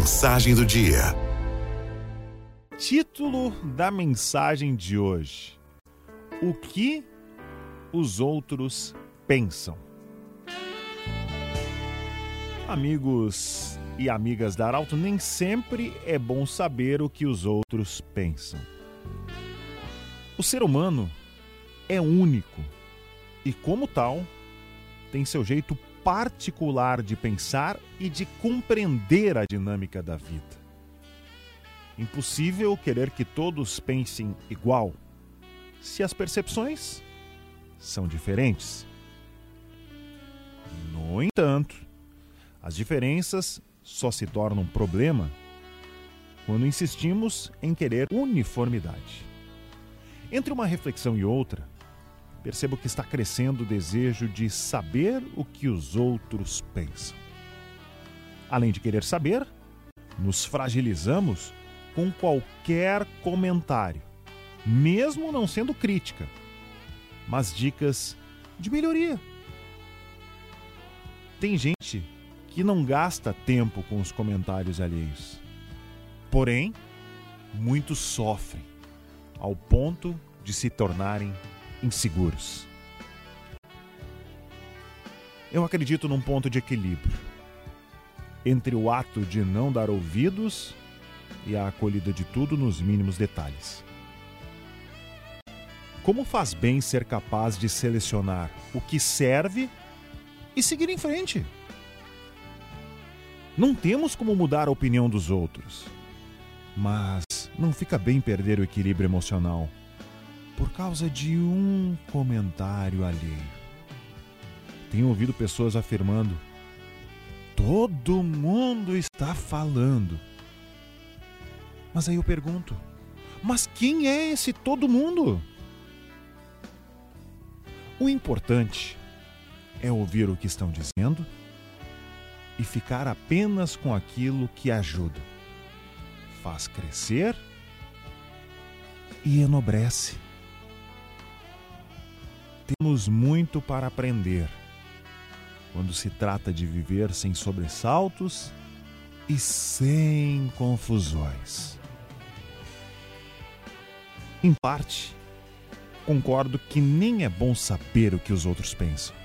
Mensagem do dia. Título da mensagem de hoje: O que os outros pensam? Amigos e amigas da Arauto, nem sempre é bom saber o que os outros pensam. O ser humano é único e, como tal, tem seu jeito particular de pensar e de compreender a dinâmica da vida. Impossível querer que todos pensem igual se as percepções são diferentes. No entanto, as diferenças só se tornam problema quando insistimos em querer uniformidade. Entre uma reflexão e outra, percebo que está crescendo o desejo de saber o que os outros pensam. Além de querer saber, nos fragilizamos com qualquer comentário, mesmo não sendo crítica, mas dicas de melhoria. Tem gente que não gasta tempo com os comentários alheios. Porém, muitos sofrem ao ponto de se tornarem inseguros. Eu acredito num ponto de equilíbrio entre o ato de não dar ouvidos e a acolhida de tudo nos mínimos detalhes. Como faz bem ser capaz de selecionar o que serve e seguir em frente? Não temos como mudar a opinião dos outros, mas não fica bem perder o equilíbrio emocional por causa de um comentário alheio. Tenho ouvido pessoas afirmando: todo mundo está falando. Mas aí eu pergunto: mas quem é esse todo mundo? O importante é ouvir o que estão dizendo e ficar apenas com aquilo que ajuda, faz crescer e enobrece. Temos muito para aprender quando se trata de viver sem sobressaltos e sem confusões. Em parte, concordo que nem é bom saber o que os outros pensam.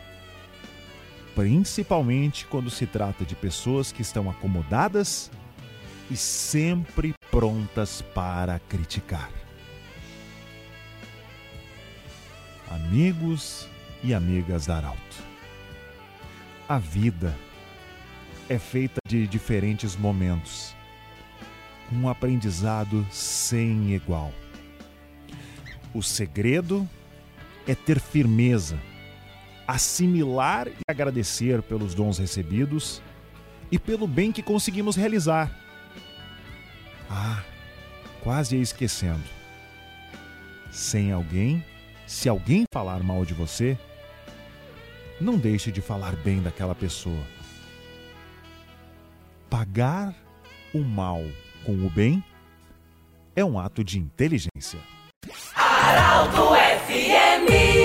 Principalmente quando se trata de pessoas que estão acomodadas e sempre prontas para criticar. Amigos e amigas da Arauto. A vida é feita de diferentes momentos, um aprendizado sem igual. O segredo é ter firmeza, assimilar e agradecer pelos dons recebidos e pelo bem que conseguimos realizar. Ah, quase ia esquecendo. Sem alguém, se alguém falar mal de você, não deixe de falar bem daquela pessoa. Pagar o mal com o bem é um ato de inteligência. Araldo FMI